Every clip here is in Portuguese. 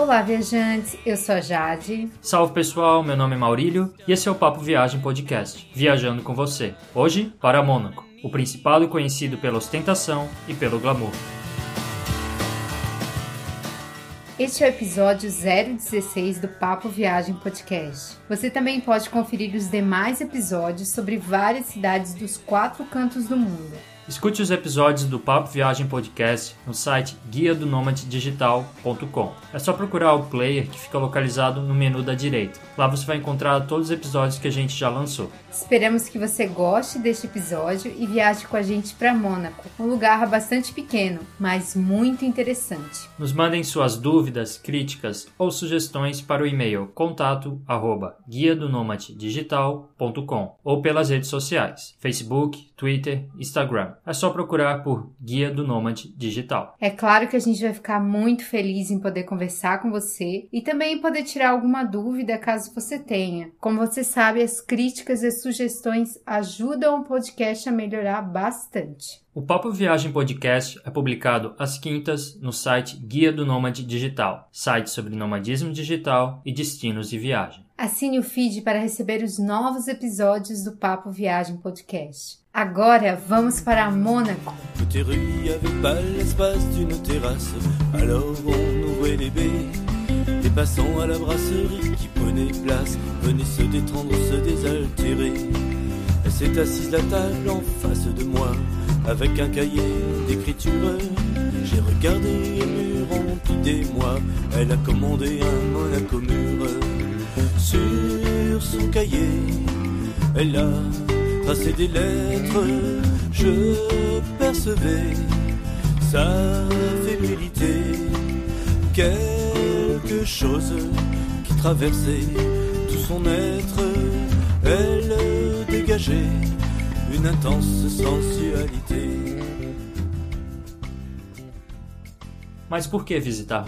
Olá, viajantes. Eu sou a Jade. Salve pessoal, meu nome é Maurílio e esse é o Papo Viagem Podcast, viajando com você. Hoje para Mônaco, o principado conhecido pela ostentação e pelo glamour. Este é o episódio 016 do Papo Viagem Podcast. Você também pode conferir os demais episódios sobre várias cidades dos quatro cantos do mundo. Escute os episódios do Papo Viagem Podcast no site guia do digital.com. É só procurar o player que fica localizado no menu da direita. Lá você vai encontrar todos os episódios que a gente já lançou. Esperamos que você goste deste episódio e viaje com a gente para Mônaco, um lugar bastante pequeno, mas muito interessante. Nos mandem suas dúvidas, críticas ou sugestões para o e-mail contato arroba guia do digital.com ou pelas redes sociais, Facebook, Twitter, Instagram. É só procurar por Guia do Nômade Digital. É claro que a gente vai ficar muito feliz em poder conversar com você e também poder tirar alguma dúvida caso você tenha. Como você sabe, as críticas e sugestões ajudam o podcast a melhorar bastante. O Papo Viagem Podcast é publicado às quintas no site Guia do Nômade Digital, site sobre nomadismo digital e destinos de viagem. Assine o feed para receber os novos episódios do Papo Viagem Podcast. Agora vamos para Mônaco. Côté rue, il y avait pas l'espace d'une terrasse. Alors on ouvrait les baies. Les passants à la brasserie qui prenaient place venaient se détendre, se désaltérer. Elle s'est assise la table en face de moi avec un cahier d'écriture. J'ai regardé les murs remplis des mois. Elle a commandé un Monaco mur. Sur son cahier, elle a des lettres, je percevais sa fébrilité, quelque chose qui traversait tout son être, elle dégageait une intense sensualité. Mas por que visitar?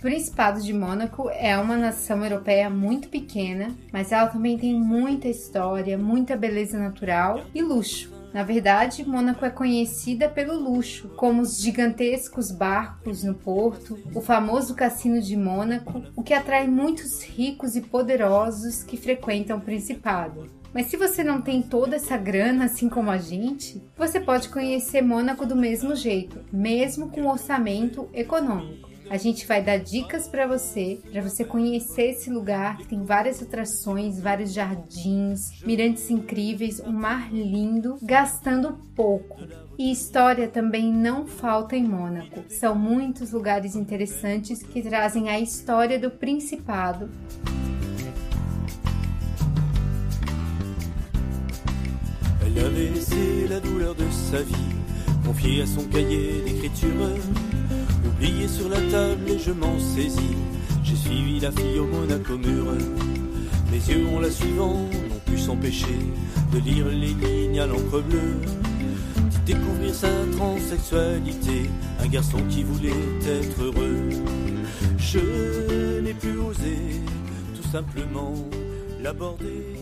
O Principado de Mônaco é uma nação europeia muito pequena, mas ela também tem muita história, muita beleza natural e luxo. Na verdade, Mônaco é conhecida pelo luxo, como os gigantescos barcos no porto, o famoso cassino de Mônaco, o que atrai muitos ricos e poderosos que frequentam o Principado. Mas se você não tem toda essa grana assim como a gente, você pode conhecer Mônaco do mesmo jeito, mesmo com orçamento econômico. A gente vai dar dicas para você, para você conhecer esse lugar que tem várias atrações, vários jardins, mirantes incríveis, um mar lindo, gastando pouco. E história também não falta em Mônaco. São muitos lugares interessantes que trazem a história do Principado. Elle la douleur de sa vie, confiée à son cahier d'écriture. Oublié sur la table et je m'en saisis. J'ai suivi la fille au Monaco mur. Mes yeux en la suivant n'ont pu s'empêcher de lire les lignes à l'encre bleue. De découvrir sa transsexualité, un garçon qui voulait être heureux. Je n'ai pu oser tout simplement l'aborder.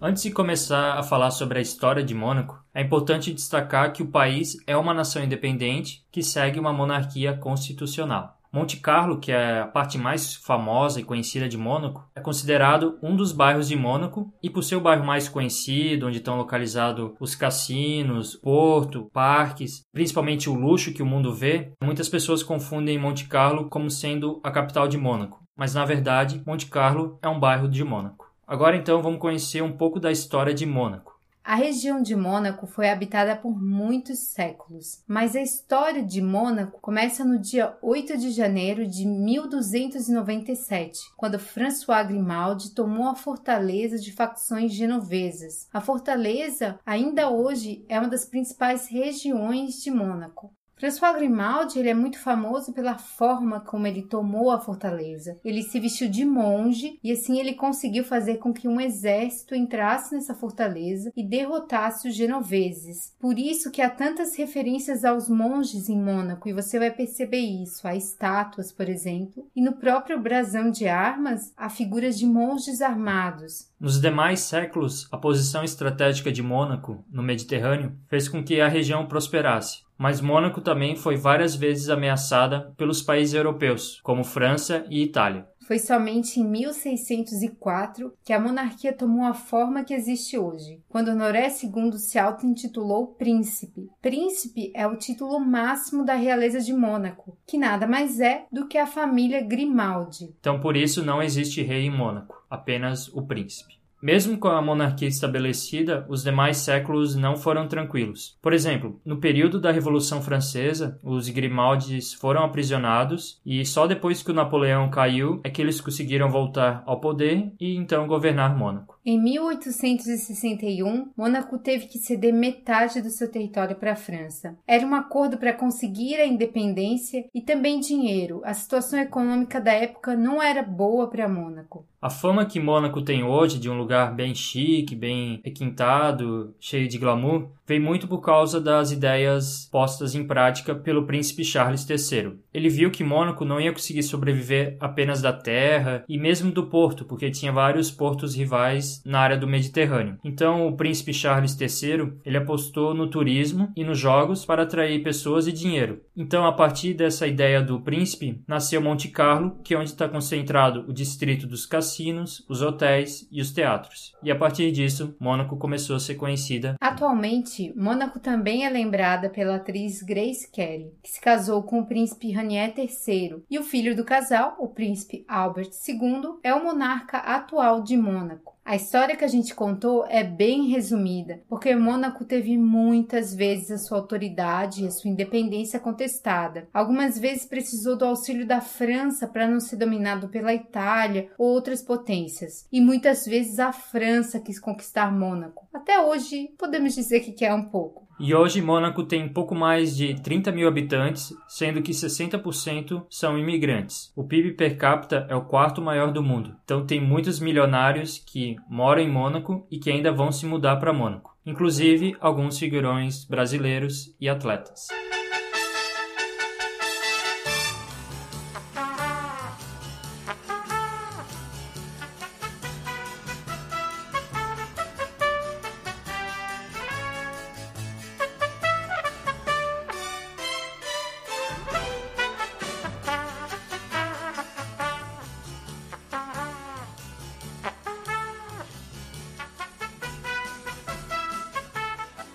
Antes de começar a falar sobre a história de Mônaco, é importante destacar que o país é uma nação independente que segue uma monarquia constitucional. Monte Carlo, que é a parte mais famosa e conhecida de Mônaco, é considerado um dos bairros de Mônaco e por ser o bairro mais conhecido, onde estão localizados os cassinos, porto, parques, principalmente o luxo que o mundo vê, muitas pessoas confundem Monte Carlo como sendo a capital de Mônaco, mas na verdade Monte Carlo é um bairro de Mônaco. Agora então vamos conhecer um pouco da história de Mônaco. A região de Mônaco foi habitada por muitos séculos, mas a história de Mônaco começa no dia 8 de janeiro de 1297, quando François Grimaldi tomou a fortaleza de facções genovesas. A fortaleza, ainda hoje, é uma das principais regiões de Mônaco. François Grimaldi ele é muito famoso pela forma como ele tomou a fortaleza. Ele se vestiu de monge e assim ele conseguiu fazer com que um exército entrasse nessa fortaleza e derrotasse os genoveses. Por isso que há tantas referências aos monges em Mônaco e você vai perceber isso. Há estátuas, por exemplo, e no próprio brasão de armas há figuras de monges armados. Nos demais séculos, a posição estratégica de Mônaco no Mediterrâneo fez com que a região prosperasse. Mas Mônaco também foi várias vezes ameaçada pelos países europeus, como França e Itália. Foi somente em 1604 que a monarquia tomou a forma que existe hoje, quando Honoré II se auto-intitulou príncipe. Príncipe é o título máximo da realeza de Mônaco, que nada mais é do que a família Grimaldi. Então, por isso, não existe rei em Mônaco, apenas o príncipe. Mesmo com a monarquia estabelecida, os demais séculos não foram tranquilos. Por exemplo, no período da Revolução Francesa, os Grimaldis foram aprisionados e só depois que o Napoleão caiu é que eles conseguiram voltar ao poder e então governar Mônaco. Em 1861, Mônaco teve que ceder metade do seu território para a França. Era um acordo para conseguir a independência e também dinheiro. A situação econômica da época não era boa para Mônaco. A fama que Mônaco tem hoje de um lugar bem chique, bem requintado, cheio de glamour, vem muito por causa das ideias postas em prática pelo príncipe Charles III. Ele viu que Mônaco não ia conseguir sobreviver apenas da terra e mesmo do porto, porque tinha vários portos rivais na área do Mediterrâneo. Então, o príncipe Charles III, ele apostou no turismo e nos jogos para atrair pessoas e dinheiro. Então, a partir dessa ideia do príncipe, nasceu Monte Carlo, que é onde está concentrado o distrito dos cassinos, os hotéis e os teatros. E a partir disso, Mônaco começou a ser conhecida. Atualmente, Mônaco também é lembrada pela atriz Grace Kelly, que se casou com o príncipe Ranier III, e o filho do casal, o príncipe Albert II, é o monarca atual de Mônaco. A história que a gente contou é bem resumida, porque Mônaco teve muitas vezes a sua autoridade e a sua independência contestada. Algumas vezes precisou do auxílio da França para não ser dominado pela Itália ou outras potências, e muitas vezes a França quis conquistar Mônaco. Até hoje, podemos dizer que quer um pouco. E hoje Mônaco tem pouco mais de 30 mil habitantes, sendo que 60% são imigrantes. O PIB per capita é o quarto maior do mundo, então tem muitos milionários que moram em Mônaco e que ainda vão se mudar para Mônaco, inclusive alguns figurões brasileiros e atletas.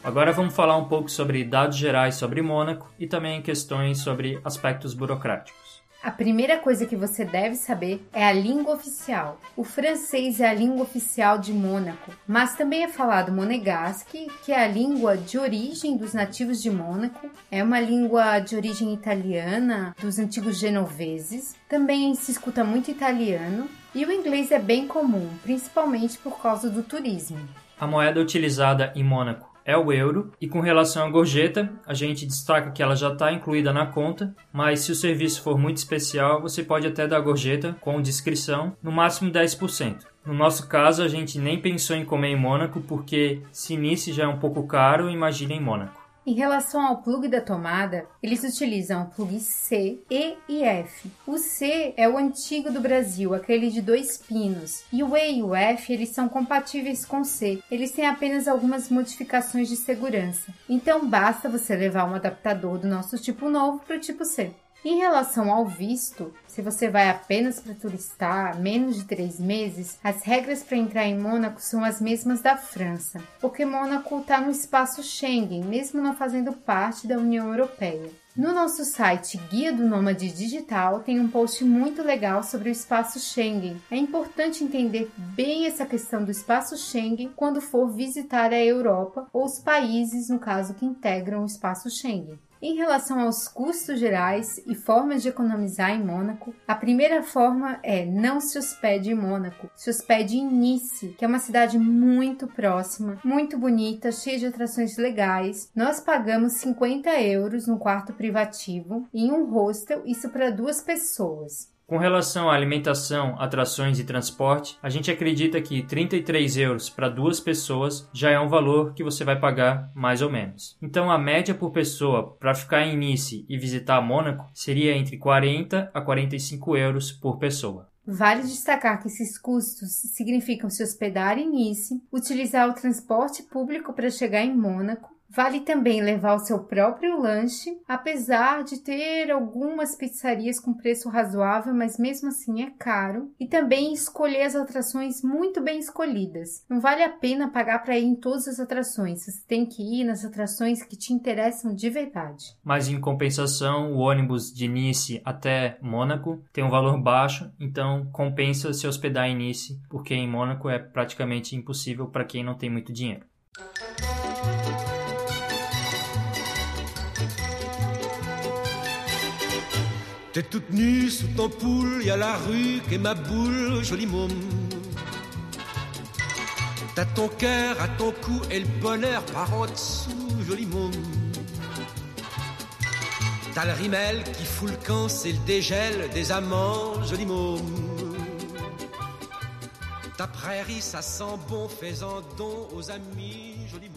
Agora vamos falar um pouco sobre dados gerais sobre Mônaco e também questões sobre aspectos burocráticos. A primeira coisa que você deve saber é a língua oficial. O francês é a língua oficial de Mônaco, mas também é falado monegasque, que é a língua de origem dos nativos de Mônaco. É uma língua de origem italiana dos antigos genoveses. Também se escuta muito italiano e o inglês é bem comum, principalmente por causa do turismo. A moeda utilizada em Mônaco é o euro. E com relação à gorjeta, a gente destaca que ela já está incluída na conta, mas se o serviço for muito especial, você pode até dar gorjeta com descrição, no máximo 10%. No nosso caso, a gente nem pensou em comer em Mônaco, porque se Nice já é um pouco caro, imagine em Mônaco. Em relação ao plug da tomada, eles utilizam o plug C, E e F. O C é o antigo do Brasil, aquele de dois pinos, e o E e o F eles são compatíveis com C. Eles têm apenas algumas modificações de segurança. Então basta você levar um adaptador do nosso tipo novo para o tipo C. Em relação ao visto, se você vai apenas para turistar menos de três meses, as regras para entrar em Mônaco são as mesmas da França, porque Mônaco está no espaço Schengen, mesmo não fazendo parte da União Europeia. No nosso site Guia do Nômade Digital tem um post muito legal sobre o espaço Schengen. É importante entender bem essa questão do espaço Schengen quando for visitar a Europa ou os países, no caso, que integram o espaço Schengen. Em relação aos custos gerais e formas de economizar em Mônaco, a primeira forma é não se hospede em Mônaco, se hospede em Nice, que é uma cidade muito próxima, muito bonita, cheia de atrações legais. Nós pagamos 50 euros no quarto privativo em um hostel, isso para duas pessoas. Com relação à alimentação, atrações e transporte, a gente acredita que 33 euros para duas pessoas já é um valor que você vai pagar mais ou menos. Então a média por pessoa para ficar em Nice e visitar Mônaco seria entre 40 a 45 euros por pessoa. Vale destacar que esses custos significam se hospedar em Nice, utilizar o transporte público para chegar em Mônaco, Vale também levar o seu próprio lanche, apesar de ter algumas pizzarias com preço razoável, mas mesmo assim é caro. E também escolher as atrações muito bem escolhidas. Não vale a pena pagar para ir em todas as atrações, você tem que ir nas atrações que te interessam de verdade. Mas em compensação, o ônibus de Nice até Mônaco tem um valor baixo, então compensa se hospedar em Nice, porque em Mônaco é praticamente impossível para quem não tem muito dinheiro. T'es toute nue sous ton poule, y a la rue qui est ma boule, joli môme. T'as ton cœur à ton cou et le bonheur par en dessous, joli môme. T'as le rimel qui fout le camp, c'est le dégel des amants, joli môme. Ta prairie, ça sent bon, fais-en don aux amis, joli môme.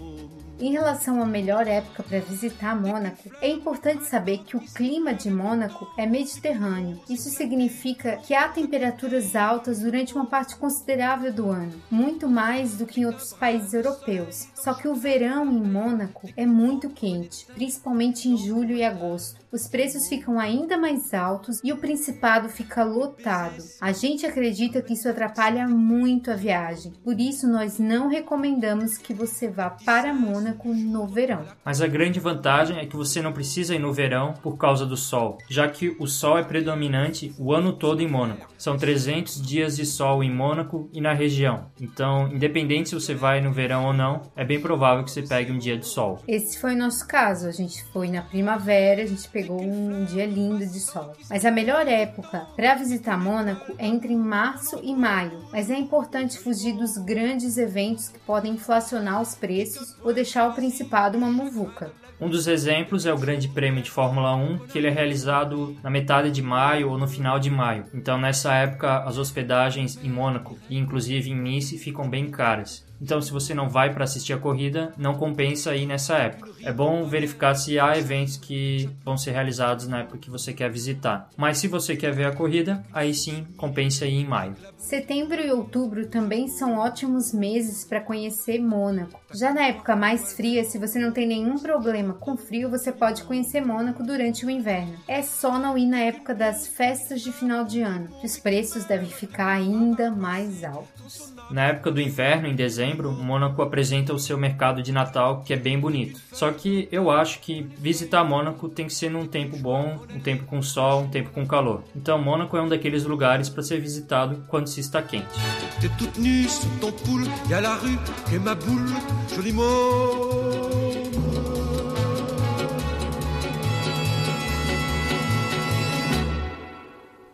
Em relação à melhor época para visitar Mônaco, é importante saber que o clima de Mônaco é mediterrâneo. Isso significa que há temperaturas altas durante uma parte considerável do ano, muito mais do que em outros países europeus. Só que o verão em Mônaco é muito quente, principalmente em julho e agosto. Os preços ficam ainda mais altos e o Principado fica lotado. A gente acredita que isso atrapalha muito a viagem, por isso nós não recomendamos que você vá para Mônaco no verão. Mas a grande vantagem é que você não precisa ir no verão por causa do sol, já que o sol é predominante o ano todo em Mônaco. São 300 dias de sol em Mônaco e na região. Então, independente se você vai no verão ou não, é bem provável que você pegue um dia de sol. Esse foi o nosso caso. A gente foi na primavera, a gente pegou um dia lindo de sol. Mas a melhor época para visitar Mônaco é entre março e maio. Mas é importante fugir dos grandes eventos que podem inflacionar os preços ou deixar o Principado uma muvuca. Um dos exemplos é o Grande Prêmio de Fórmula 1, que ele é realizado na metade de maio ou no final de maio. Então, nessa época, as hospedagens em Mônaco e inclusive em Nice ficam bem caras. Então, se você não vai para assistir a corrida, não compensa ir nessa época. É bom verificar se há eventos que vão ser realizados na época que você quer visitar. Mas se você quer ver a corrida, aí sim compensa ir em maio. Setembro e outubro também são ótimos meses para conhecer Mônaco. Já na época mais fria, se você não tem nenhum problema com frio, você pode conhecer Mônaco durante o inverno. É só não ir na época das festas de final de ano, os preços devem ficar ainda mais altos. Na época do inverno, em dezembro, Mônaco apresenta o seu mercado de Natal, que é bem bonito. Só que eu acho que visitar Mônaco tem que ser num tempo bom, um tempo com sol, um tempo com calor. Então, Mônaco é um daqueles lugares para ser visitado quando se está quente.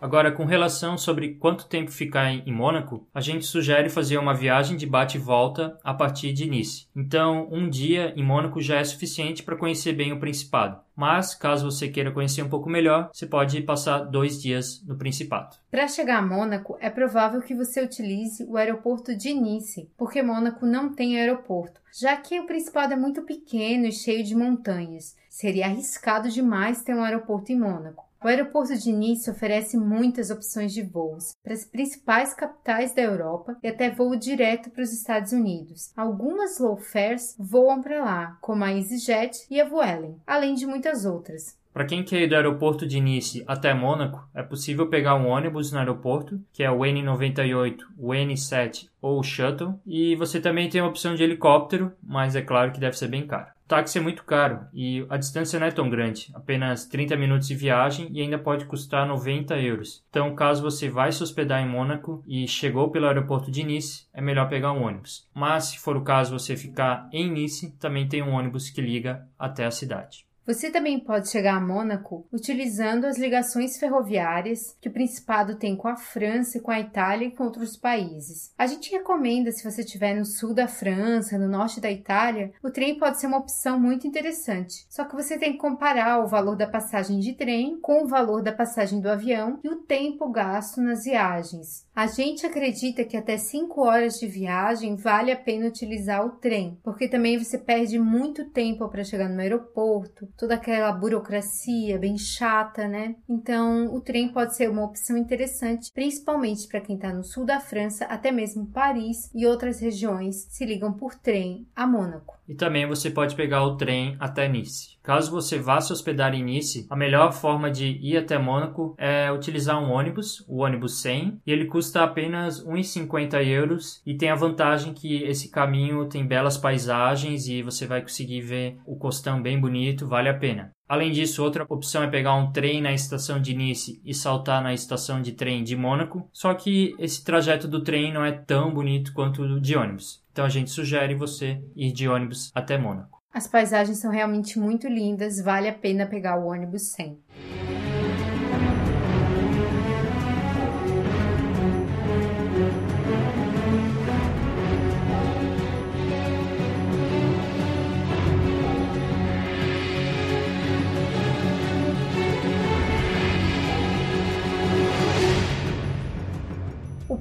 Agora, com relação sobre quanto tempo ficar em Mônaco, a gente sugere fazer uma viagem de bate e volta a partir de Nice. Então, um dia em Mônaco já é suficiente para conhecer bem o Principado. Mas, caso você queira conhecer um pouco melhor, você pode passar dois dias no Principado. Para chegar a Mônaco, é provável que você utilize o aeroporto de Nice, porque Mônaco não tem aeroporto, já que o Principado é muito pequeno e cheio de montanhas. Seria arriscado demais ter um aeroporto em Mônaco. O aeroporto de Nice oferece muitas opções de voos para as principais capitais da Europa e até voo direto para os Estados Unidos. Algumas low fares voam para lá, como a EasyJet e a Vueling, além de muitas outras. Para quem quer ir do aeroporto de Nice até Mônaco, é possível pegar um ônibus no aeroporto, que é o N98, o N7 ou o Shuttle, e você também tem a opção de helicóptero, mas é claro que deve ser bem caro. O táxi é muito caro e a distância não é tão grande, apenas 30 minutos de viagem e ainda pode custar 90 euros. Então, caso você vai se hospedar em Mônaco e chegou pelo aeroporto de Nice, é melhor pegar um ônibus. Mas, se for o caso você ficar em Nice, também tem um ônibus que liga até a cidade. Você também pode chegar a Mônaco utilizando as ligações ferroviárias que o Principado tem com a França, com a Itália e com outros países. A gente recomenda, se você estiver no sul da França, no norte da Itália, o trem pode ser uma opção muito interessante. Só que você tem que comparar o valor da passagem de trem com o valor da passagem do avião e o tempo gasto nas viagens. A gente acredita que até 5 horas de viagem vale a pena utilizar o trem, porque também você perde muito tempo para chegar no aeroporto, toda aquela burocracia bem chata, né? Então, o trem pode ser uma opção interessante, principalmente para quem está no sul da França, até mesmo Paris e outras regiões se ligam por trem a Mônaco. E também você pode pegar o trem até Nice. Caso você vá se hospedar em Nice, a melhor forma de ir até Mônaco é utilizar um ônibus, o ônibus 100, e ele custa apenas 1,50 euros e tem a vantagem que esse caminho tem belas paisagens e você vai conseguir ver o costão bem bonito, vale a pena. Além disso, outra opção é pegar um trem na estação de Nice e saltar na estação de trem de Mônaco, só que esse trajeto do trem não é tão bonito quanto o de ônibus. Então a gente sugere você ir de ônibus até Mônaco. As paisagens são realmente muito lindas, vale a pena pegar o ônibus 100.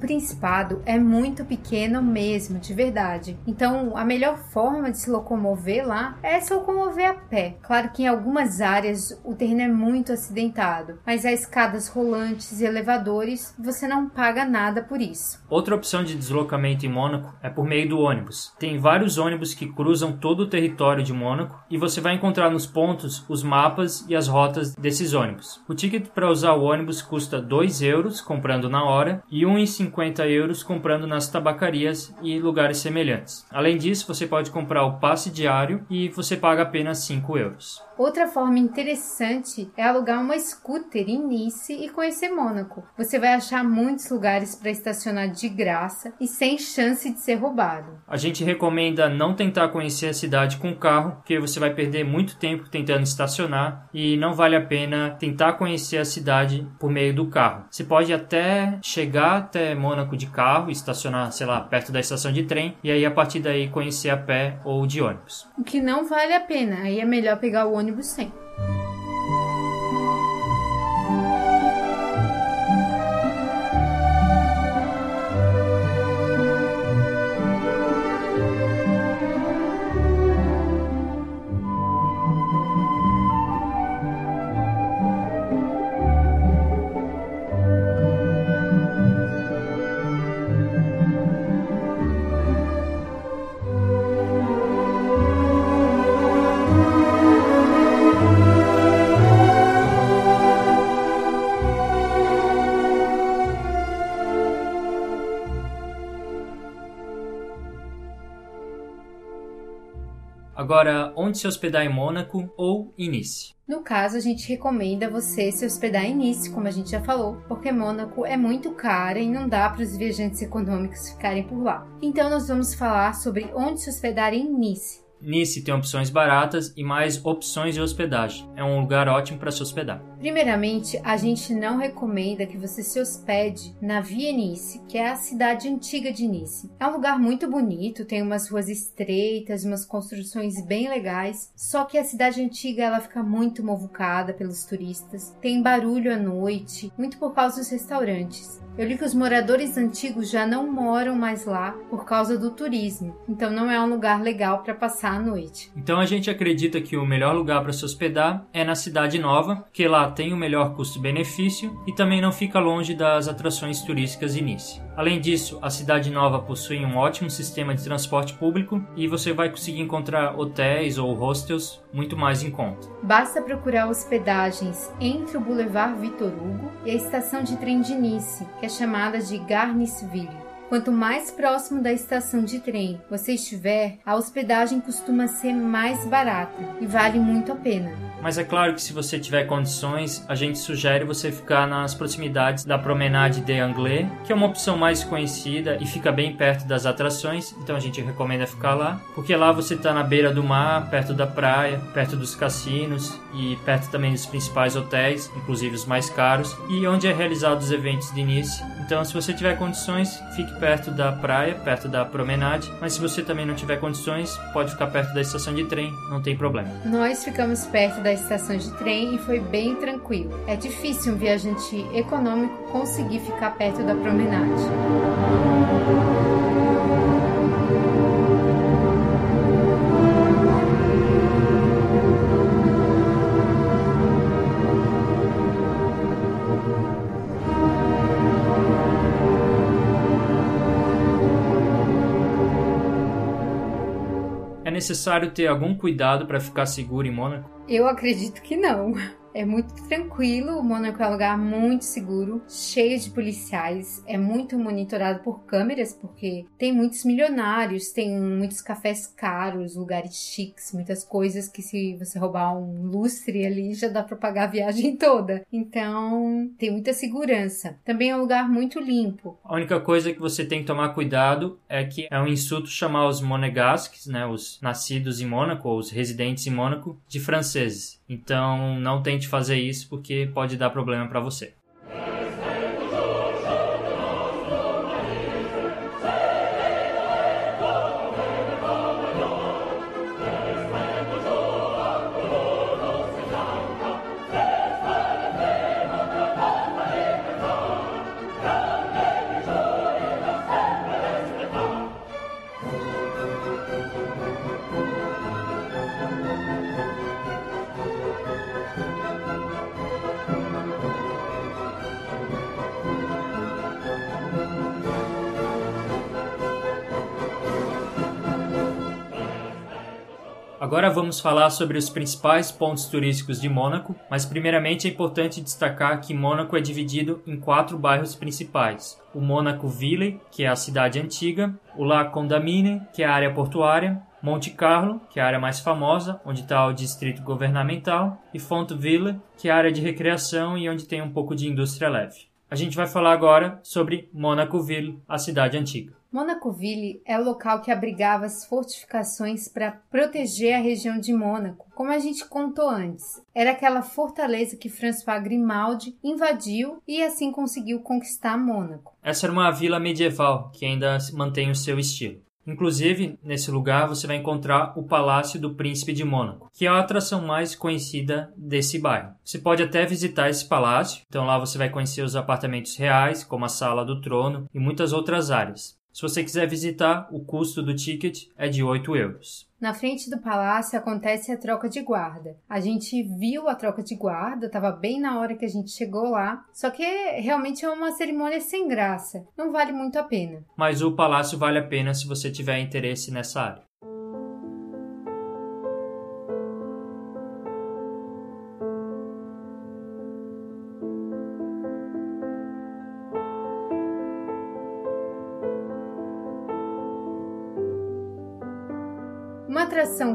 Principado é muito pequeno mesmo, de verdade. Então, a melhor forma de se locomover lá é se locomover a pé. Claro que em algumas áreas o terreno é muito acidentado, mas há escadas rolantes e elevadores, você não paga nada por isso. Outra opção de deslocamento em Mônaco é por meio do ônibus. Tem vários ônibus que cruzam todo o território de Mônaco e você vai encontrar nos pontos os mapas e as rotas desses ônibus. O ticket para usar o ônibus custa 2 euros comprando na hora e 1,50 50 euros comprando nas tabacarias e lugares semelhantes. Além disso, você pode comprar o passe diário e você paga apenas 5 euros. Outra forma interessante é alugar uma scooter em Nice e conhecer Mônaco. Você vai achar muitos lugares para estacionar de graça e sem chance de ser roubado. A gente recomenda não tentar conhecer a cidade com carro, porque você vai perder muito tempo tentando estacionar e não vale a pena tentar conhecer a cidade por meio do carro. Você pode até chegar até Mônaco de carro, estacionar, sei lá, perto da estação de trem e aí a partir daí conhecer a pé ou de ônibus. O que não vale a pena, aí é melhor pegar o ônibus ônibus 100. Agora, onde se hospedar em Mônaco ou em Nice? No caso, a gente recomenda você se hospedar em Nice, como a gente já falou, porque Mônaco é muito cara e não dá para os viajantes econômicos ficarem por lá. Então, nós vamos falar sobre onde se hospedar em Nice. Nice tem opções baratas e mais opções de hospedagem. É um lugar ótimo para se hospedar. Primeiramente, a gente não recomenda que você se hospede na Via Nice, que é a cidade antiga de Nice. É um lugar muito bonito, tem umas ruas estreitas, umas construções bem legais, só que a cidade antiga ela fica muito movucada pelos turistas, tem barulho à noite, muito por causa dos restaurantes. Eu li que os moradores antigos já não moram mais lá por causa do turismo, então não é um lugar legal para passar a noite. Então a gente acredita que o melhor lugar para se hospedar é na Cidade Nova, que lá tem o melhor custo-benefício e também não fica longe das atrações turísticas de. Além disso, a Cidade Nova possui um ótimo sistema de transporte público e você vai conseguir encontrar hotéis ou hostels muito mais em conta. Basta procurar hospedagens entre o Boulevard Vitor Hugo e a estação de trem de Nice, que é chamada de Garnisville. Quanto mais próximo da estação de trem você estiver, a hospedagem costuma ser mais barata e vale muito a pena. Mas é claro que se você tiver condições, a gente sugere você ficar nas proximidades da Promenade de Anglais, que é uma opção mais conhecida e fica bem perto das atrações, então a gente recomenda ficar lá, porque lá você está na beira do mar, perto da praia, perto dos cassinos e perto também dos principais hotéis, inclusive os mais caros, e onde é realizado os eventos de início. Então, se você tiver condições, fique perto da praia, perto da promenade, mas se você também não tiver condições, pode ficar perto da estação de trem, não tem problema. Nós ficamos perto da estação de trem e foi bem tranquilo. É difícil um viajante econômico conseguir ficar perto da promenade. Necessário ter algum cuidado para ficar seguro em Mônaco? Eu acredito que não. É muito tranquilo, Mônaco é um lugar muito seguro, cheio de policiais, é muito monitorado por câmeras, porque tem muitos milionários, tem muitos cafés caros, lugares chiques, muitas coisas que se você roubar um lustre ali já dá para pagar a viagem toda. Então, tem muita segurança. Também é um lugar muito limpo. A única coisa que você tem que tomar cuidado é que é um insulto chamar os monegasques, né, os nascidos em Mônaco, ou os residentes em Mônaco, de franceses. Então, não tente fazer isso porque pode dar problema para você. Agora vamos falar sobre os principais pontos turísticos de Mônaco, mas primeiramente é importante destacar que Mônaco é dividido em quatro bairros principais: o Mônaco Ville, que é a cidade antiga, o La Condamine, que é a área portuária, Monte Carlo, que é a área mais famosa, onde está o distrito governamental, e Fontville, que é a área de recreação e onde tem um pouco de indústria leve. A gente vai falar agora sobre Mônaco-Ville, a cidade antiga. Monacoville é o local que abrigava as fortificações para proteger a região de Mônaco, como a gente contou antes. Era aquela fortaleza que François Grimaldi invadiu e assim conseguiu conquistar Mônaco. Essa era uma vila medieval que ainda mantém o seu estilo. Inclusive, nesse lugar você vai encontrar o Palácio do Príncipe de Mônaco, que é a atração mais conhecida desse bairro. Você pode até visitar esse palácio, então lá você vai conhecer os apartamentos reais, como a Sala do Trono e muitas outras áreas. Se você quiser visitar, o custo do ticket é de 8 euros. Na frente do palácio acontece a troca de guarda. A gente viu a troca de guarda, estava bem na hora que a gente chegou lá. Só que realmente é uma cerimônia sem graça. Não vale muito a pena. Mas o palácio vale a pena se você tiver interesse nessa área.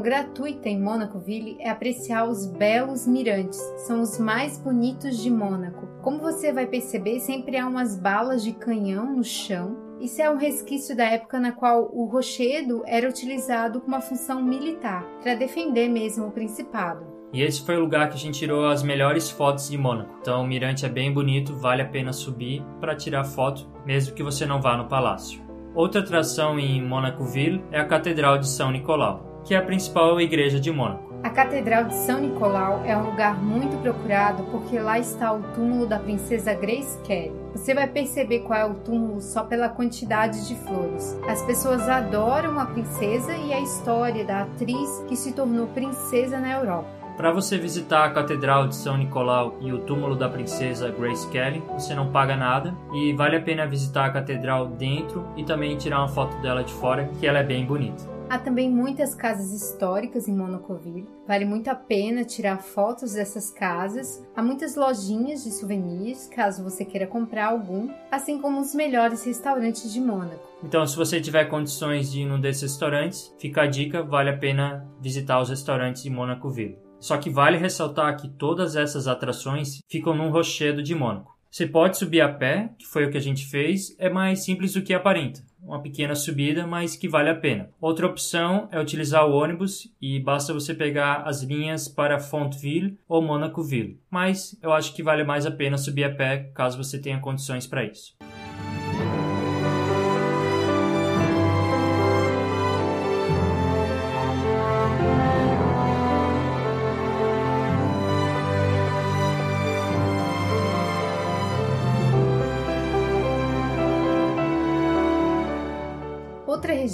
Gratuita em Mônaco-Ville é apreciar os belos mirantes. São os mais bonitos de Mônaco. Como você vai perceber, sempre há umas balas de canhão no chão. Isso é um resquício da época na qual o rochedo era utilizado com uma função militar, para defender mesmo o principado. E esse foi o lugar que a gente tirou as melhores fotos de Mônaco. Então o mirante é bem bonito, vale a pena subir para tirar foto, mesmo que você não vá no palácio. Outra atração em Mônaco-Ville é a Catedral de São Nicolau que é a principal igreja de Mônaco. A Catedral de São Nicolau é um lugar muito procurado porque lá está o túmulo da princesa Grace Kelly. Você vai perceber qual é o túmulo só pela quantidade de flores. As pessoas adoram a princesa e a história da atriz que se tornou princesa na Europa. Para você visitar a Catedral de São Nicolau e o túmulo da princesa Grace Kelly, você não paga nada e vale a pena visitar a catedral dentro e também tirar uma foto dela de fora, que ela é bem bonita. Há também muitas casas históricas em Monocoville. Vale muito a pena tirar fotos dessas casas. Há muitas lojinhas de souvenirs, caso você queira comprar algum, assim como os melhores restaurantes de Mônaco. Então, se você tiver condições de ir num desses restaurantes, fica a dica, vale a pena visitar os restaurantes de Monacoville. Só que vale ressaltar que todas essas atrações ficam num rochedo de Mônaco. Você pode subir a pé, que foi o que a gente fez, é mais simples do que aparenta uma pequena subida, mas que vale a pena. Outra opção é utilizar o ônibus e basta você pegar as linhas para Fontville ou Monacoville. Mas eu acho que vale mais a pena subir a pé caso você tenha condições para isso.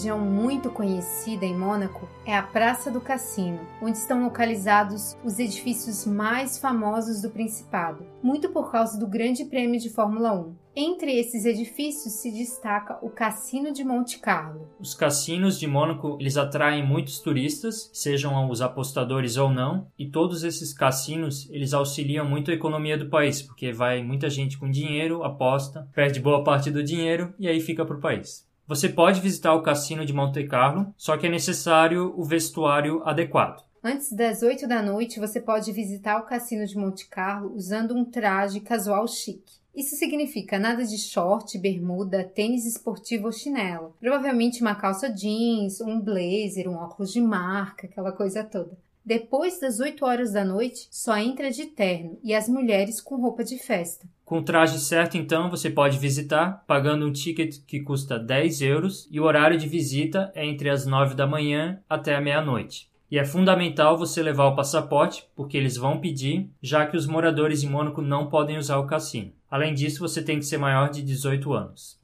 Região muito conhecida em Mônaco é a Praça do Cassino, onde estão localizados os edifícios mais famosos do Principado, muito por causa do Grande Prêmio de Fórmula 1. Entre esses edifícios se destaca o Cassino de Monte Carlo. Os cassinos de Mônaco, eles atraem muitos turistas, sejam os apostadores ou não, e todos esses cassinos, eles auxiliam muito a economia do país, porque vai muita gente com dinheiro, aposta, perde boa parte do dinheiro e aí fica para o país. Você pode visitar o cassino de Monte Carlo, só que é necessário o vestuário adequado. Antes das 8 da noite, você pode visitar o cassino de Monte Carlo usando um traje casual chique. Isso significa nada de short, bermuda, tênis esportivo ou chinelo. Provavelmente uma calça jeans, um blazer, um óculos de marca, aquela coisa toda. Depois das 8 horas da noite, só entra de terno e as mulheres com roupa de festa. Com o traje certo, então, você pode visitar pagando um ticket que custa 10 euros e o horário de visita é entre as 9 da manhã até a meia-noite. E é fundamental você levar o passaporte, porque eles vão pedir, já que os moradores de Mônaco não podem usar o cassino. Além disso, você tem que ser maior de 18 anos.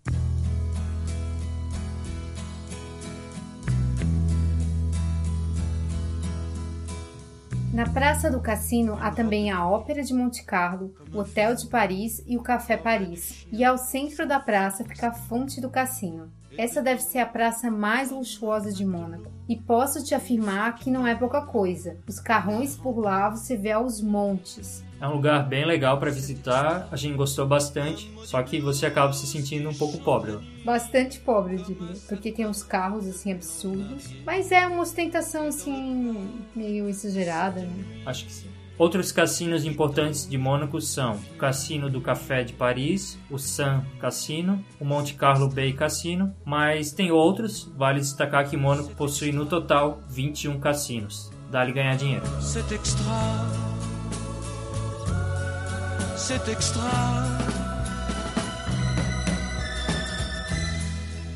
Na Praça do Cassino há também a Ópera de Monte Carlo, o Hotel de Paris e o Café Paris. E ao centro da praça fica a Fonte do Cassino. Essa deve ser a praça mais luxuosa de Mônaco. E posso te afirmar que não é pouca coisa. Os carrões por lá você vê aos montes. É um lugar bem legal para visitar, a gente gostou bastante, só que você acaba se sentindo um pouco pobre. Bastante pobre, eu diria, porque tem uns carros assim absurdos, mas é uma ostentação assim meio exagerada, né? Acho que sim. Outros cassinos importantes de Mônaco são o Cassino do Café de Paris, o Sun Cassino, o Monte Carlo Bay Cassino, mas tem outros. Vale destacar que Mônaco possui no total 21 cassinos. Dá-lhe ganhar dinheiro. Extra. Extra.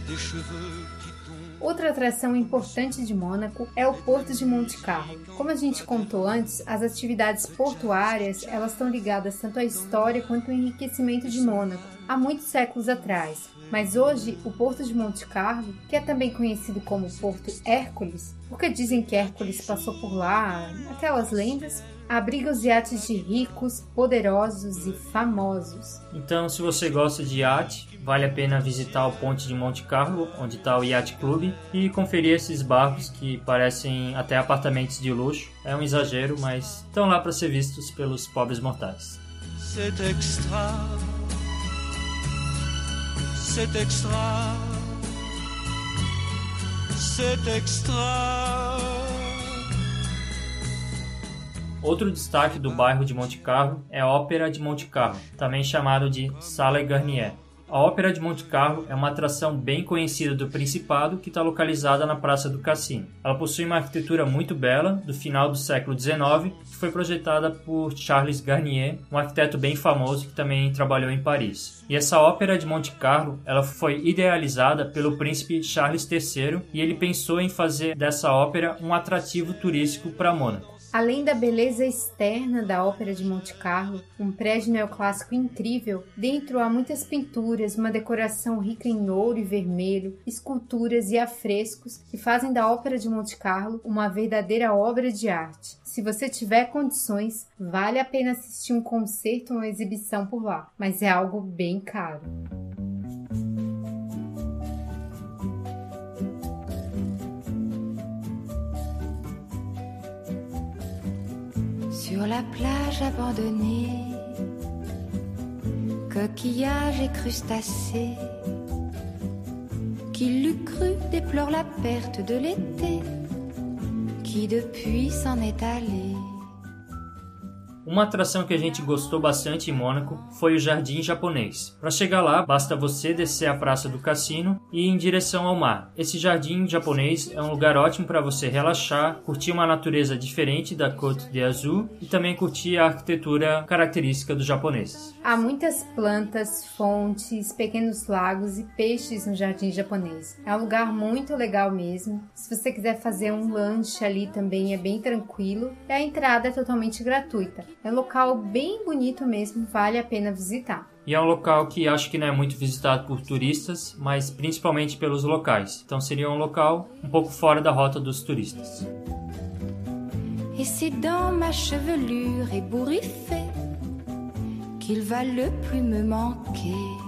Des cheveux Outra atração importante de Mônaco é o Porto de Monte Carlo. Como a gente contou antes, as atividades portuárias elas estão ligadas tanto à história quanto ao enriquecimento de Mônaco, há muitos séculos atrás. Mas hoje, o Porto de Monte Carlo, que é também conhecido como Porto Hércules, porque dizem que Hércules passou por lá, aquelas lendas, abriga os iates de ricos, poderosos e famosos. Então, se você gosta de iate, vale a pena visitar o Ponte de Monte Carlo, onde está o Yacht Club, e conferir esses barcos que parecem até apartamentos de luxo. É um exagero, mas estão lá para ser vistos pelos pobres mortais. C'est extra. C'est extra. C'est extra. Outro destaque do bairro de Monte Carlo é a Ópera de Monte Carlo, também chamado de Salle Garnier. A Ópera de Monte Carlo é uma atração bem conhecida do Principado que está localizada na Praça do Cassino. Ela possui uma arquitetura muito bela, do final do século XIX, que foi projetada por Charles Garnier, um arquiteto bem famoso que também trabalhou em Paris. E essa Ópera de Monte Carlo ela foi idealizada pelo príncipe Charles III e ele pensou em fazer dessa ópera um atrativo turístico para Mônaco. Além da beleza externa da Ópera de Monte Carlo, um prédio neoclássico incrível, dentro há muitas pinturas, uma decoração rica em ouro e vermelho, esculturas e afrescos que fazem da Ópera de Monte Carlo uma verdadeira obra de arte. Se você tiver condições, vale a pena assistir um concerto ou uma exibição por lá, mas é algo bem caro. Sur la plage abandonnée, coquillages et crustacés, qui l'eût cru déplore la perte de l'été, qui depuis s'en est allé. Uma atração que a gente gostou bastante em Mônaco foi o Jardim Japonês. Para chegar lá, basta você descer a praça do cassino e ir em direção ao mar. Esse jardim japonês é um lugar ótimo para você relaxar, curtir uma natureza diferente da Côte d'Azur e também curtir a arquitetura característica dos japoneses. Há muitas plantas, fontes, pequenos lagos e peixes no Jardim Japonês. É um lugar muito legal mesmo. Se você quiser fazer um lanche ali também é bem tranquilo e a entrada é totalmente gratuita. É um local bem bonito mesmo, vale a pena visitar. E é um local que acho que não é muito visitado por turistas, mas principalmente pelos locais. Então seria um local um pouco fora da rota dos turistas. Et c'est dans ma chevelure ébouriffée qu'il va le plus me manquer.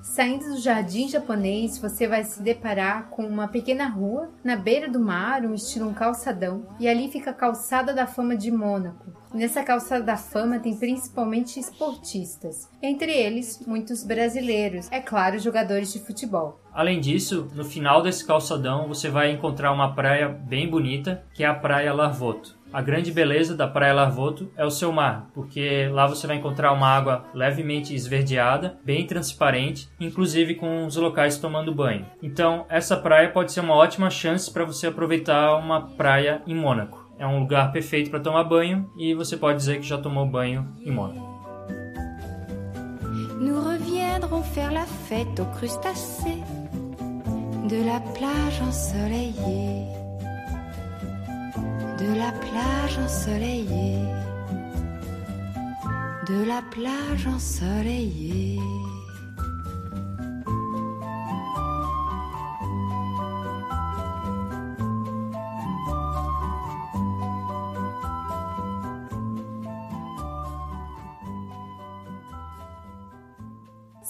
Saindo do jardim japonês, você vai se deparar com uma pequena rua na beira do mar, um estilo um calçadão, e ali fica a calçada da fama de Mônaco. Nessa calçada da fama tem principalmente esportistas, entre eles muitos brasileiros, é claro, jogadores de futebol. Além disso, no final desse calçadão você vai encontrar uma praia bem bonita, que é a Praia Larvoto. A grande beleza da Praia Larvoto é o seu mar, porque lá você vai encontrar uma água levemente esverdeada, bem transparente, inclusive com os locais tomando banho. Então, essa praia pode ser uma ótima chance para você aproveitar uma praia em Mônaco. É um lugar perfeito para tomar banho e você pode dizer que já tomou banho em Mônaco. Nous reviendrons faire la fête aux crustacés de la plage ensoleillée. de la plage ensoleillée, de la plage ensoleillée.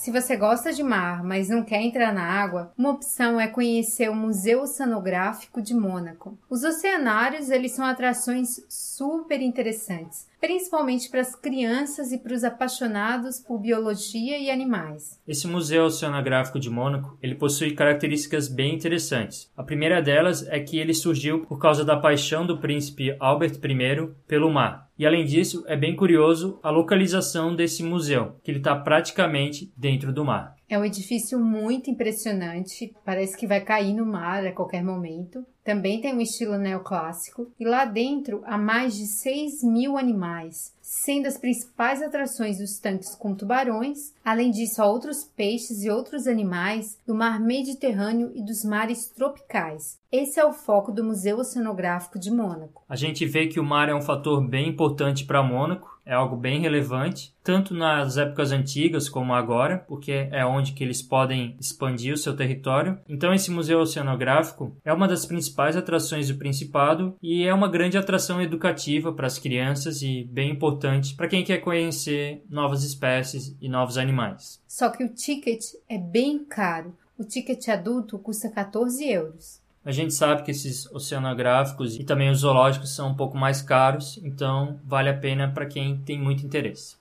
Se você gosta de mar, mas não quer entrar na água, uma opção é conhecer o Museu Oceanográfico de Mônaco. Os oceanários, eles são atrações super interessantes, principalmente para as crianças e para os apaixonados por biologia e animais. Esse Museu Oceanográfico de Mônaco, ele possui características bem interessantes. A primeira delas é que ele surgiu por causa da paixão do príncipe Albert I pelo mar. E além disso, é bem curioso a localização desse museu, que ele está praticamente dentro do mar. É um edifício muito impressionante, parece que vai cair no mar a qualquer momento. Também tem um estilo neoclássico e lá dentro há mais de 6 mil animais, sendo as principais atrações os tanques com tubarões, além disso há outros peixes e outros animais do mar Mediterrâneo e dos mares tropicais. Esse é o foco do Museu Oceanográfico de Mônaco. A gente vê que o mar é um fator bem importante para Mônaco é algo bem relevante, tanto nas épocas antigas como agora, porque é onde que eles podem expandir o seu território. Então esse museu oceanográfico é uma das principais atrações do Principado e é uma grande atração educativa para as crianças e bem importante para quem quer conhecer novas espécies e novos animais. Só que o ticket é bem caro. O ticket adulto custa 14 euros. A gente sabe que esses oceanográficos e também os zoológicos são um pouco mais caros, então vale a pena para quem tem muito interesse.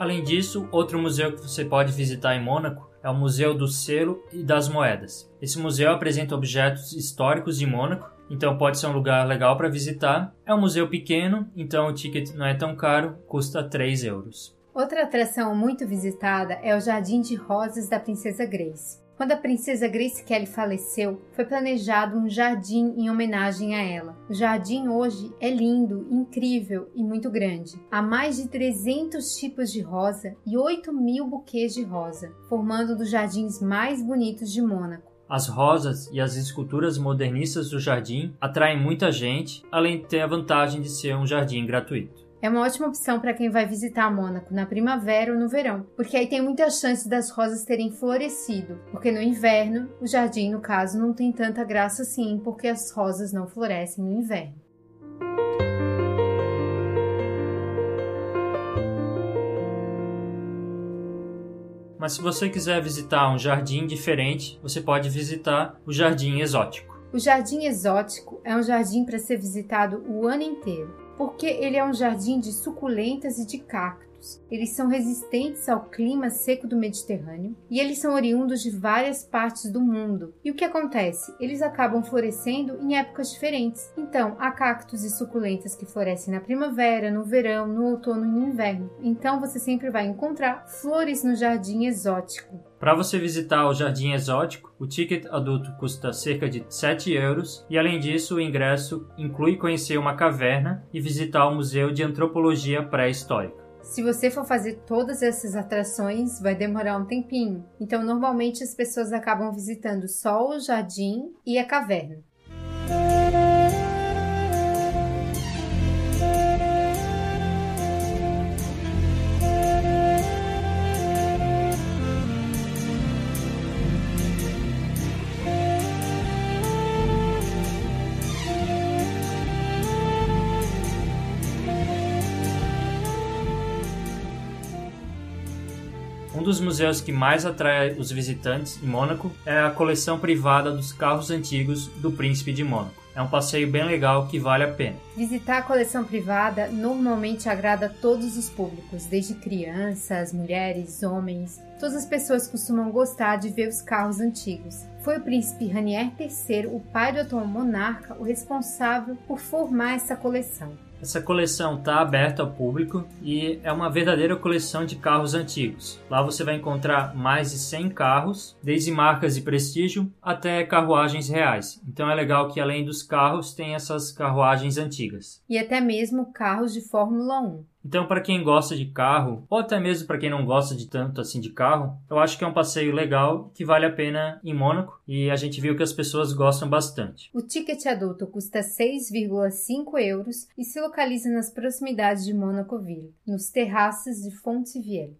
Além disso, outro museu que você pode visitar em Mônaco é o Museu do Selo e das Moedas. Esse museu apresenta objetos históricos de Mônaco, então pode ser um lugar legal para visitar. É um museu pequeno, então o ticket não é tão caro, custa 3 euros. Outra atração muito visitada é o Jardim de Rosas da Princesa Grace. Quando a princesa Grace Kelly faleceu, foi planejado um jardim em homenagem a ela. O jardim hoje é lindo, incrível e muito grande. Há mais de 300 tipos de rosa e 8 mil buquês de rosa, formando um dos jardins mais bonitos de Mônaco. As rosas e as esculturas modernistas do jardim atraem muita gente, além de ter a vantagem de ser um jardim gratuito. É uma ótima opção para quem vai visitar Mônaco na primavera ou no verão, porque aí tem muita chance das rosas terem florescido, porque no inverno o jardim, no caso, não tem tanta graça assim, porque as rosas não florescem no inverno. Mas se você quiser visitar um jardim diferente, você pode visitar o Jardim Exótico. O Jardim Exótico é um jardim para ser visitado o ano inteiro porque ele é um jardim de suculentas e de cactos. Eles são resistentes ao clima seco do Mediterrâneo e eles são oriundos de várias partes do mundo. E o que acontece? Eles acabam florescendo em épocas diferentes. Então, há cactos e suculentas que florescem na primavera, no verão, no outono e no inverno. Então, você sempre vai encontrar flores no jardim exótico. Para você visitar o Jardim Exótico, o ticket adulto custa cerca de 7 euros e, além disso, o ingresso inclui conhecer uma caverna e visitar o Museu de Antropologia Pré-Histórica. Se você for fazer todas essas atrações, vai demorar um tempinho. Então, normalmente as pessoas acabam visitando só o jardim e a caverna. Museus que mais atrai os visitantes em Mônaco é a coleção privada dos carros antigos do Príncipe de Mônaco. É um passeio bem legal que vale a pena. Visitar a coleção privada normalmente agrada todos os públicos, desde crianças, mulheres, homens. Todas as pessoas costumam gostar de ver os carros antigos. Foi o príncipe Ranier III, o pai do atual monarca, o responsável por formar essa coleção. Essa coleção está aberta ao público e é uma verdadeira coleção de carros antigos. Lá você vai encontrar mais de 100 carros, desde marcas de prestígio até carruagens reais. Então é legal que além dos carros tem essas carruagens antigas. E até mesmo carros de Fórmula 1. Então, para quem gosta de carro, ou até mesmo para quem não gosta de tanto assim de carro, eu acho que é um passeio legal que vale a pena em Mônaco e a gente viu que as pessoas gostam bastante. O ticket adulto custa 6,5 euros e se localiza nas proximidades de Mônaco-Ville, nos terraços de Fontvieille.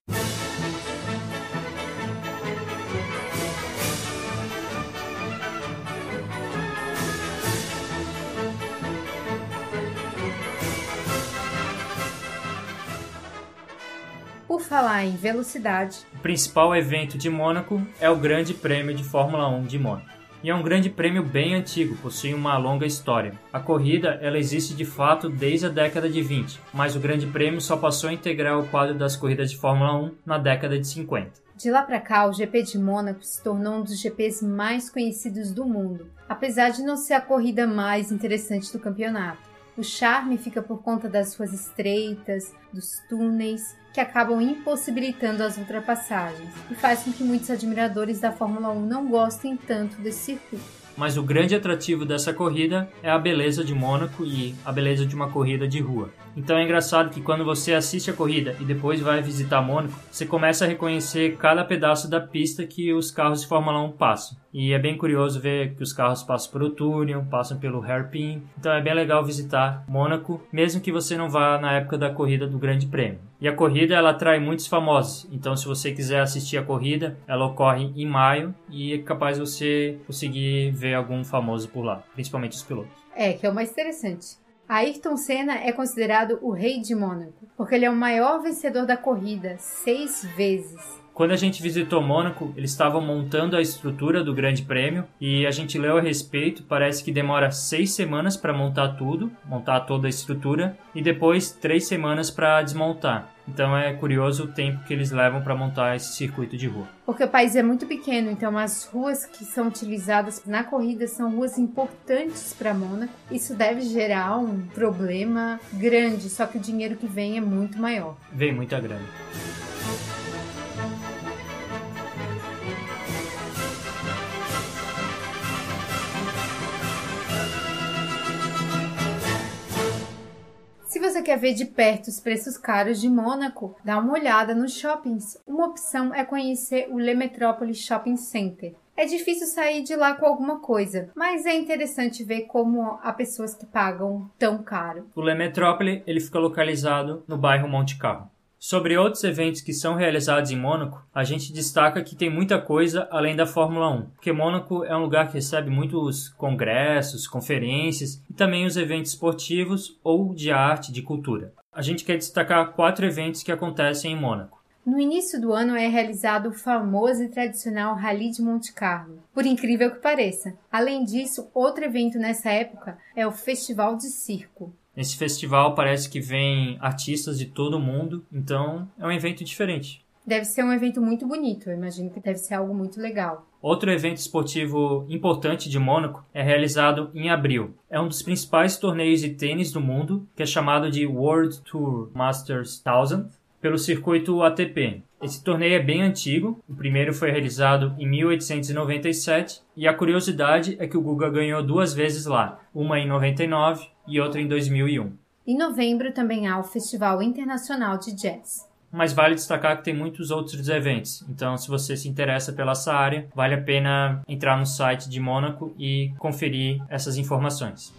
Por falar em velocidade, O principal evento de Mônaco é o Grande Prêmio de Fórmula 1 de Mônaco. E é um grande prêmio bem antigo, possui uma longa história. A corrida ela existe de fato desde a década de 20, mas o Grande Prêmio só passou a integrar o quadro das corridas de Fórmula 1 na década de 50. de lá para cá, o GP de Mônaco se tornou um dos GPs mais conhecidos do mundo, apesar de não ser a corrida mais interessante do campeonato. O charme fica por conta das ruas estreitas, dos túneis, que acabam impossibilitando as ultrapassagens, e faz com que muitos admiradores da Fórmula 1 não gostem tanto desse circuito. Mas o grande atrativo dessa corrida é a beleza de Mônaco e a beleza de uma corrida de rua. Então é engraçado que quando você assiste a corrida e depois vai visitar Mônaco, você começa a reconhecer cada pedaço da pista que os carros de Fórmula 1 passam. E é bem curioso ver que os carros passam pelo túnel, passam pelo hairpin. Então é bem legal visitar Mônaco, mesmo que você não vá na época da corrida do Grande Prêmio. E a corrida ela atrai muitos famosos. Então se você quiser assistir a corrida, ela ocorre em maio e é capaz você conseguir ver algum famoso por lá, principalmente os pilotos. É, que é o mais interessante. Ayrton Senna é considerado o rei de Mônaco, porque ele é o maior vencedor da corrida, seis vezes. Quando a gente visitou Mônaco, eles estavam montando a estrutura do Grande Prêmio e a gente leu a respeito. Parece que demora seis semanas para montar tudo, montar toda a estrutura, e depois três semanas para desmontar. Então é curioso o tempo que eles levam para montar esse circuito de rua. Porque o país é muito pequeno, então as ruas que são utilizadas na corrida são ruas importantes para Mônaco. Isso deve gerar um problema grande, só que o dinheiro que vem é muito maior. Vem muita grana. Se você quer ver de perto os preços caros de Mônaco, dá uma olhada nos shoppings. Uma opção é conhecer o Le Metrópole Shopping Center. É difícil sair de lá com alguma coisa, mas é interessante ver como há pessoas que pagam tão caro. O Le Metrópole ele fica localizado no bairro Monte Carlo. Sobre outros eventos que são realizados em Mônaco, a gente destaca que tem muita coisa além da Fórmula 1, porque Mônaco é um lugar que recebe muitos congressos, conferências e também os eventos esportivos ou de arte, de cultura. A gente quer destacar quatro eventos que acontecem em Mônaco. No início do ano é realizado o famoso e tradicional Rally de Monte Carlo, por incrível que pareça. Além disso, outro evento nessa época é o Festival de Circo. Nesse festival parece que vem artistas de todo o mundo, então é um evento diferente. Deve ser um evento muito bonito, eu imagino que deve ser algo muito legal. Outro evento esportivo importante de Mônaco é realizado em abril. É um dos principais torneios de tênis do mundo, que é chamado de World Tour Masters 1000, pelo circuito ATP. Esse torneio é bem antigo, o primeiro foi realizado em 1897 e a curiosidade é que o Guga ganhou duas vezes lá, uma em 99 e outra em 2001. Em novembro também há o Festival Internacional de Jazz. Mas vale destacar que tem muitos outros eventos. Então, se você se interessa pela essa área, vale a pena entrar no site de Mônaco e conferir essas informações.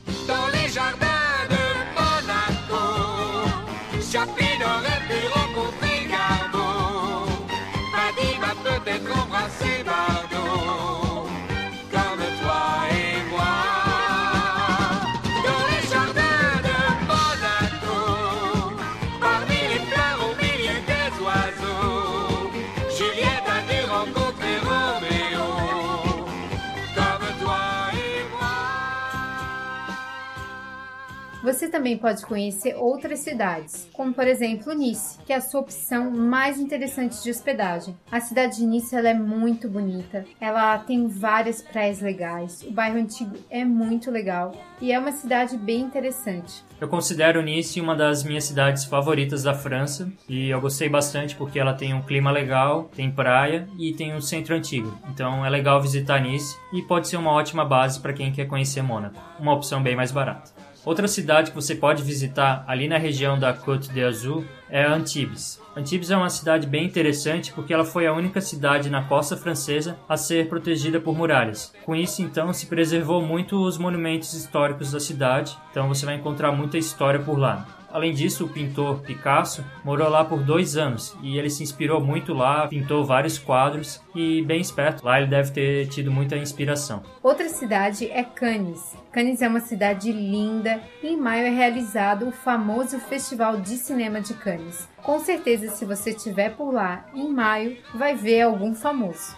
Você também pode conhecer outras cidades, como por exemplo Nice, que é a sua opção mais interessante de hospedagem. A cidade de Nice ela é muito bonita, ela tem várias praias legais, o bairro antigo é muito legal e é uma cidade bem interessante. Eu considero Nice uma das minhas cidades favoritas da França e eu gostei bastante porque ela tem um clima legal, tem praia e tem um centro antigo. Então é legal visitar Nice e pode ser uma ótima base para quem quer conhecer Mônaco, uma opção bem mais barata. Outra cidade que você pode visitar ali na região da Côte d'Azur é Antibes. Antibes é uma cidade bem interessante porque ela foi a única cidade na costa francesa a ser protegida por muralhas. Com isso, então, se preservou muito os monumentos históricos da cidade, então você vai encontrar muita história por lá. Além disso, o pintor Picasso morou lá por dois anos e ele se inspirou muito lá, pintou vários quadros e, bem esperto, lá ele deve ter tido muita inspiração. Outra cidade é Cannes. Cannes é uma cidade linda e em maio é realizado o famoso Festival de Cinema de Cannes. Com certeza, se você estiver por lá em maio, vai ver algum famoso.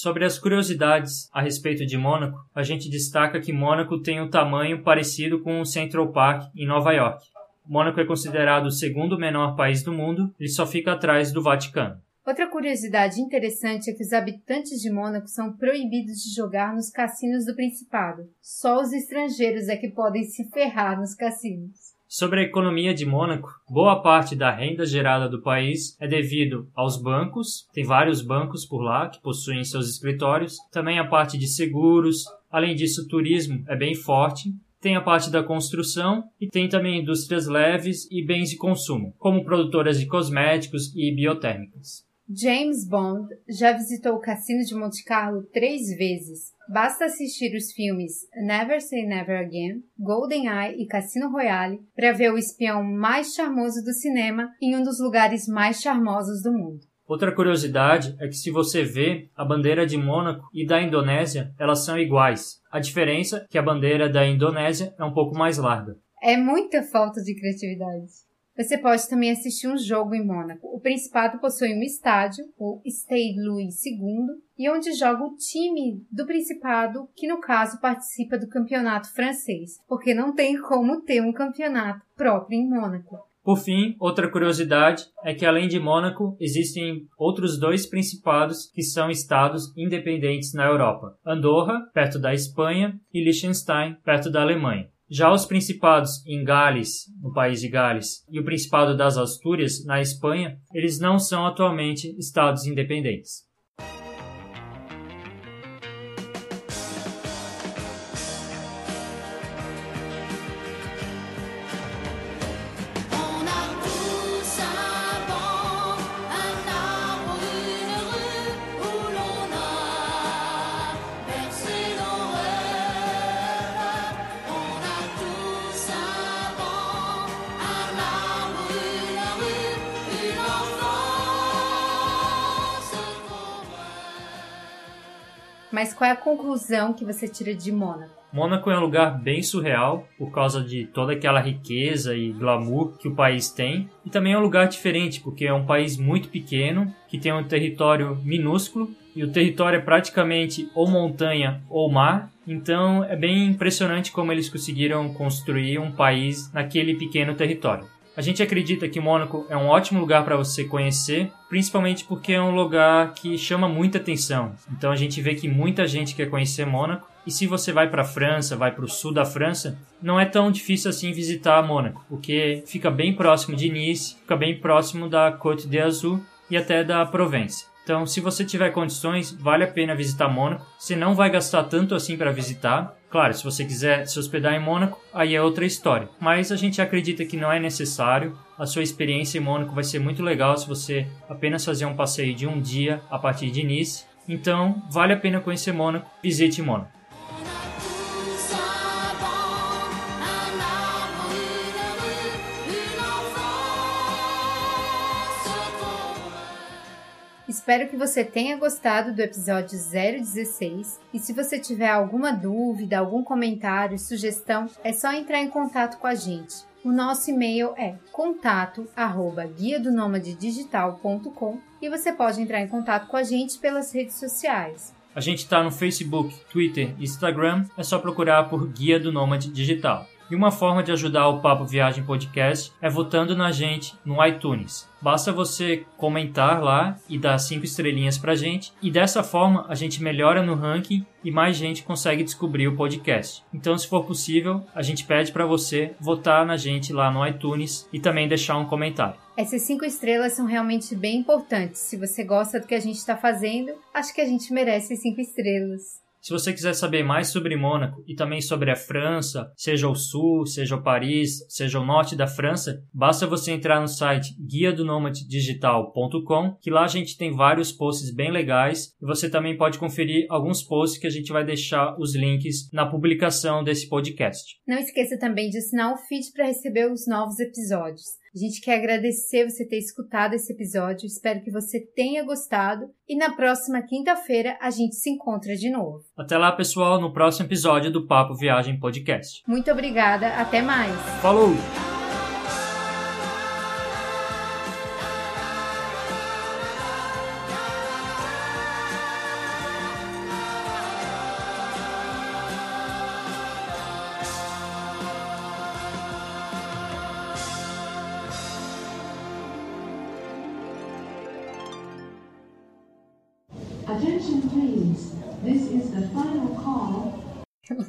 Sobre as curiosidades a respeito de Mônaco, a gente destaca que Mônaco tem um tamanho parecido com o Central Park em Nova York. Mônaco é considerado o segundo menor país do mundo e só fica atrás do Vaticano. Outra curiosidade interessante é que os habitantes de Mônaco são proibidos de jogar nos cassinos do Principado. Só os estrangeiros é que podem se ferrar nos cassinos. Sobre a economia de Mônaco, boa parte da renda gerada do país é devido aos bancos, tem vários bancos por lá que possuem seus escritórios, também a parte de seguros, além disso, o turismo é bem forte, tem a parte da construção e tem também indústrias leves e bens de consumo, como produtoras de cosméticos e biotérmicas. James Bond já visitou o Cassino de Monte Carlo três vezes. Basta assistir os filmes Never Say Never Again, GoldenEye e Cassino Royale para ver o espião mais charmoso do cinema em um dos lugares mais charmosos do mundo. Outra curiosidade é que se você vê a bandeira de Mônaco e da Indonésia, elas são iguais. A diferença é que a bandeira da Indonésia é um pouco mais larga. É muita falta de criatividade. Você pode também assistir um jogo em Mônaco. O Principado possui um estádio, o Stade Louis II, e onde joga o time do Principado, que no caso participa do campeonato francês, porque não tem como ter um campeonato próprio em Mônaco. Por fim, outra curiosidade é que além de Mônaco, existem outros dois principados que são estados independentes na Europa: Andorra, perto da Espanha, e Liechtenstein, perto da Alemanha. Já os principados em Gales, no país de Gales, e o Principado das Astúrias, na Espanha, eles não são atualmente estados independentes. É a conclusão que você tira de Mônaco? Mônaco é um lugar bem surreal por causa de toda aquela riqueza e glamour que o país tem. E também é um lugar diferente porque é um país muito pequeno, que tem um território minúsculo e o território é praticamente ou montanha ou mar. Então é bem impressionante como eles conseguiram construir um país naquele pequeno território. A gente acredita que Mônaco é um ótimo lugar para você conhecer, principalmente porque é um lugar que chama muita atenção. Então a gente vê que muita gente quer conhecer Mônaco. E se você vai para a França, vai para o sul da França, não é tão difícil assim visitar Mônaco, porque fica bem próximo de Nice, fica bem próximo da Côte d'Azur e até da Provence. Então, se você tiver condições, vale a pena visitar Mônaco. Você não vai gastar tanto assim para visitar. Claro, se você quiser se hospedar em Mônaco, aí é outra história. Mas a gente acredita que não é necessário. A sua experiência em Mônaco vai ser muito legal se você apenas fazer um passeio de um dia a partir de Nice. Então, vale a pena conhecer Mônaco. Visite Mônaco. Espero que você tenha gostado do episódio 016 e se você tiver alguma dúvida, algum comentário, sugestão, é só entrar em contato com a gente. O nosso e-mail é contato@guia do digital.com e você pode entrar em contato com a gente pelas redes sociais. A gente está no Facebook, Twitter e Instagram, é só procurar por Guia do Nômade Digital. E uma forma de ajudar o Papo Viagem Podcast é votando na gente no iTunes. Basta você comentar lá e dar cinco estrelinhas pra gente, e dessa forma a gente melhora no ranking e mais gente consegue descobrir o podcast. Então, se for possível, a gente pede para você votar na gente lá no iTunes e também deixar um comentário. Essas cinco estrelas são realmente bem importantes. Se você gosta do que a gente está fazendo, acho que a gente merece cinco estrelas. Se você quiser saber mais sobre Mônaco e também sobre a França, seja o sul, seja o Paris, seja o norte da França, basta você entrar no site guia do digital.com, que lá a gente tem vários posts bem legais e você também pode conferir alguns posts que a gente vai deixar os links na publicação desse podcast. Não esqueça também de assinar o feed para receber os novos episódios. A gente quer agradecer você ter escutado esse episódio, espero que você tenha gostado e na próxima quinta-feira a gente se encontra de novo. Até lá, pessoal, no próximo episódio do Papo Viagem Podcast. Muito obrigada, até mais. Falou!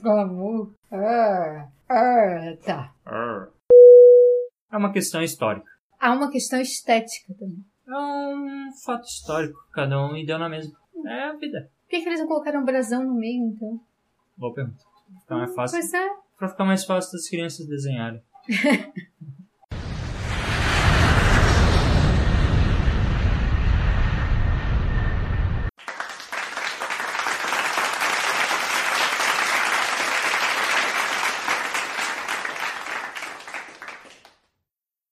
Glamour. Ah, ah, tá. É uma questão histórica. Há uma questão estética também. É um fato histórico. Cada um deu na mesma. É a vida. Por que, que eles não colocaram um brasão no meio, então? Boa pergunta. Pra ficar mais fácil. Pois é. Pra ficar mais fácil das crianças desenharem.